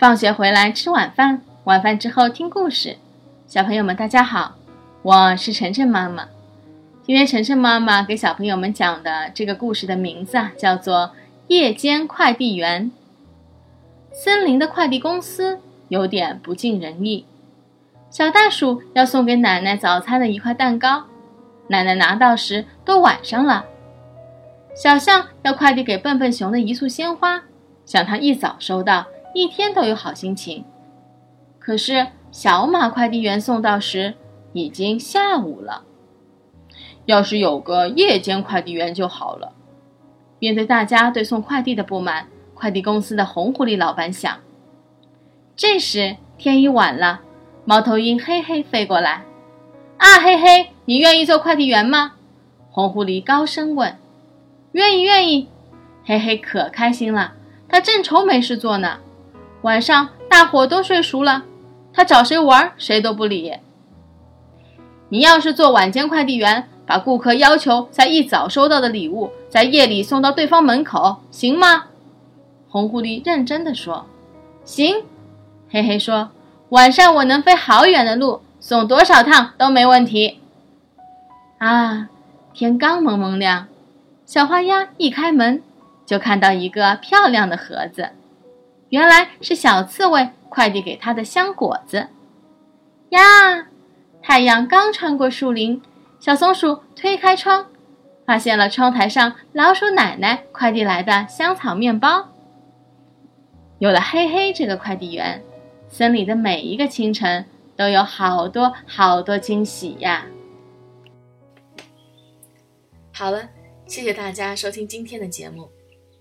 放学回来吃晚饭，晚饭之后听故事。小朋友们，大家好，我是晨晨妈妈。今天晨晨妈妈给小朋友们讲的这个故事的名字啊，叫做《夜间快递员》。森林的快递公司有点不尽人意。小袋鼠要送给奶奶早餐的一块蛋糕，奶奶拿到时都晚上了。小象要快递给笨笨熊的一束鲜花，想他一早收到。一天都有好心情，可是小马快递员送到时已经下午了。要是有个夜间快递员就好了。面对大家对送快递的不满，快递公司的红狐狸老板想。这时天已晚了，猫头鹰嘿嘿飞过来：“啊，嘿嘿，你愿意做快递员吗？”红狐狸高声问。“愿意，愿意。”嘿嘿可开心了，他正愁没事做呢。晚上大伙都睡熟了，他找谁玩谁都不理。你要是做晚间快递员，把顾客要求在一早收到的礼物，在夜里送到对方门口，行吗？红狐狸认真的说：“行。”嘿嘿说：“晚上我能飞好远的路，送多少趟都没问题。”啊，天刚蒙蒙亮，小花鸭一开门，就看到一个漂亮的盒子。原来是小刺猬快递给他的香果子呀！太阳刚穿过树林，小松鼠推开窗，发现了窗台上老鼠奶奶快递来的香草面包。有了嘿嘿这个快递员，森林的每一个清晨都有好多好多惊喜呀！好了，谢谢大家收听今天的节目，